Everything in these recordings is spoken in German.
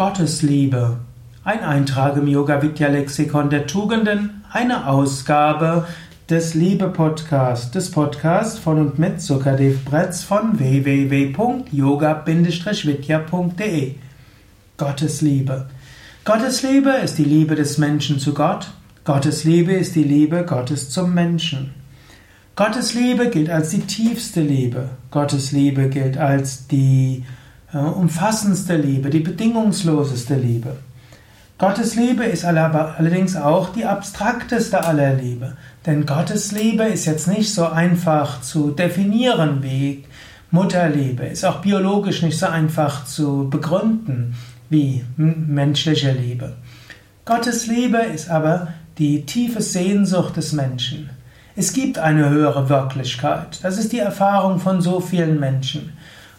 Gottesliebe. Ein Eintrag im Yoga Vidya Lexikon der Tugenden, eine Ausgabe des Liebe Podcast, des Podcasts von und mit Sukadev Bretz von www.yoga-vidya.de. Gottesliebe. Gottesliebe ist die Liebe des Menschen zu Gott. Gottes Liebe ist die Liebe Gottes zum Menschen. Gottes Liebe gilt als die tiefste Liebe. Gottes Liebe gilt als die umfassendste Liebe, die bedingungsloseste Liebe. Gottes Liebe ist allerdings auch die abstrakteste aller Liebe. Denn Gottes Liebe ist jetzt nicht so einfach zu definieren wie Mutterliebe, ist auch biologisch nicht so einfach zu begründen wie menschliche Liebe. Gottes Liebe ist aber die tiefe Sehnsucht des Menschen. Es gibt eine höhere Wirklichkeit. Das ist die Erfahrung von so vielen Menschen.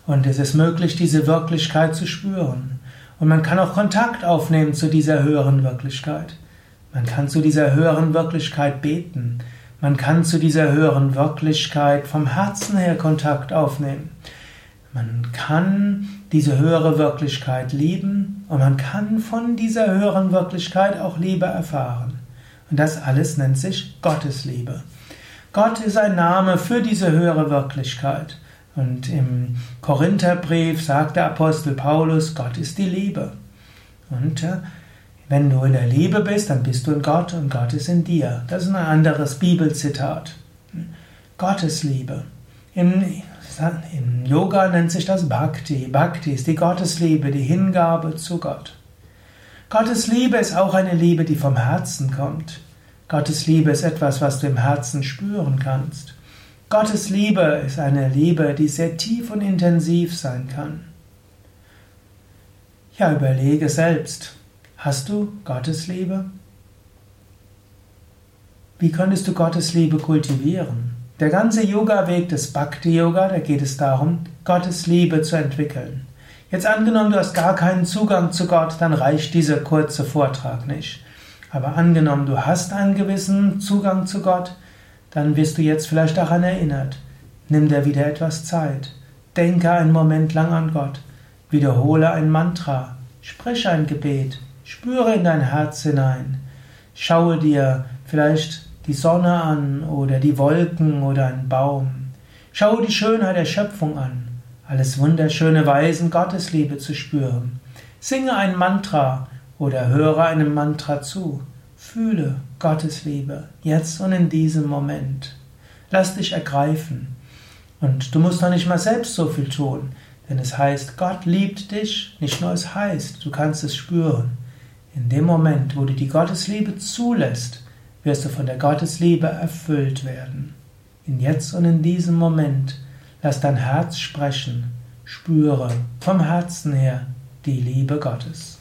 Und es ist möglich, diese Wirklichkeit zu spüren. Und man kann auch Kontakt aufnehmen zu dieser höheren Wirklichkeit. Man kann zu dieser höheren Wirklichkeit beten. Man kann zu dieser höheren Wirklichkeit vom Herzen her Kontakt aufnehmen. Man kann diese höhere Wirklichkeit lieben und man kann von dieser höheren Wirklichkeit auch Liebe erfahren. Und das alles nennt sich Gottesliebe. Gott ist ein Name für diese höhere Wirklichkeit. Und im Korintherbrief sagt der Apostel Paulus, Gott ist die Liebe. Und äh, wenn du in der Liebe bist, dann bist du in Gott und Gott ist in dir. Das ist ein anderes Bibelzitat. Gottes Liebe. Im, Im Yoga nennt sich das Bhakti. Bhakti ist die Gottesliebe, die Hingabe zu Gott. Gottes Liebe ist auch eine Liebe, die vom Herzen kommt. Gottes Liebe ist etwas, was du im Herzen spüren kannst. Gottes Liebe ist eine Liebe, die sehr tief und intensiv sein kann. Ja, überlege selbst, hast du Gottes Liebe? Wie könntest du Gottes Liebe kultivieren? Der ganze Yoga-Weg des Bhakti-Yoga, da geht es darum, Gottes Liebe zu entwickeln. Jetzt angenommen, du hast gar keinen Zugang zu Gott, dann reicht dieser kurze Vortrag nicht. Aber angenommen, du hast einen gewissen Zugang zu Gott, dann wirst du jetzt vielleicht daran erinnert. Nimm dir wieder etwas Zeit. Denke einen Moment lang an Gott. Wiederhole ein Mantra. Sprich ein Gebet. Spüre in dein Herz hinein. Schaue dir vielleicht die Sonne an oder die Wolken oder einen Baum. Schaue die Schönheit der Schöpfung an. Alles wunderschöne Weisen Gottesliebe zu spüren. Singe ein Mantra oder höre einem Mantra zu. Fühle Gottes Liebe, jetzt und in diesem Moment. Lass dich ergreifen. Und du musst doch nicht mal selbst so viel tun, denn es heißt, Gott liebt dich, nicht nur es heißt, du kannst es spüren. In dem Moment, wo du die Gottesliebe zulässt, wirst du von der Gottesliebe erfüllt werden. In jetzt und in diesem Moment, lass dein Herz sprechen, spüre vom Herzen her die Liebe Gottes.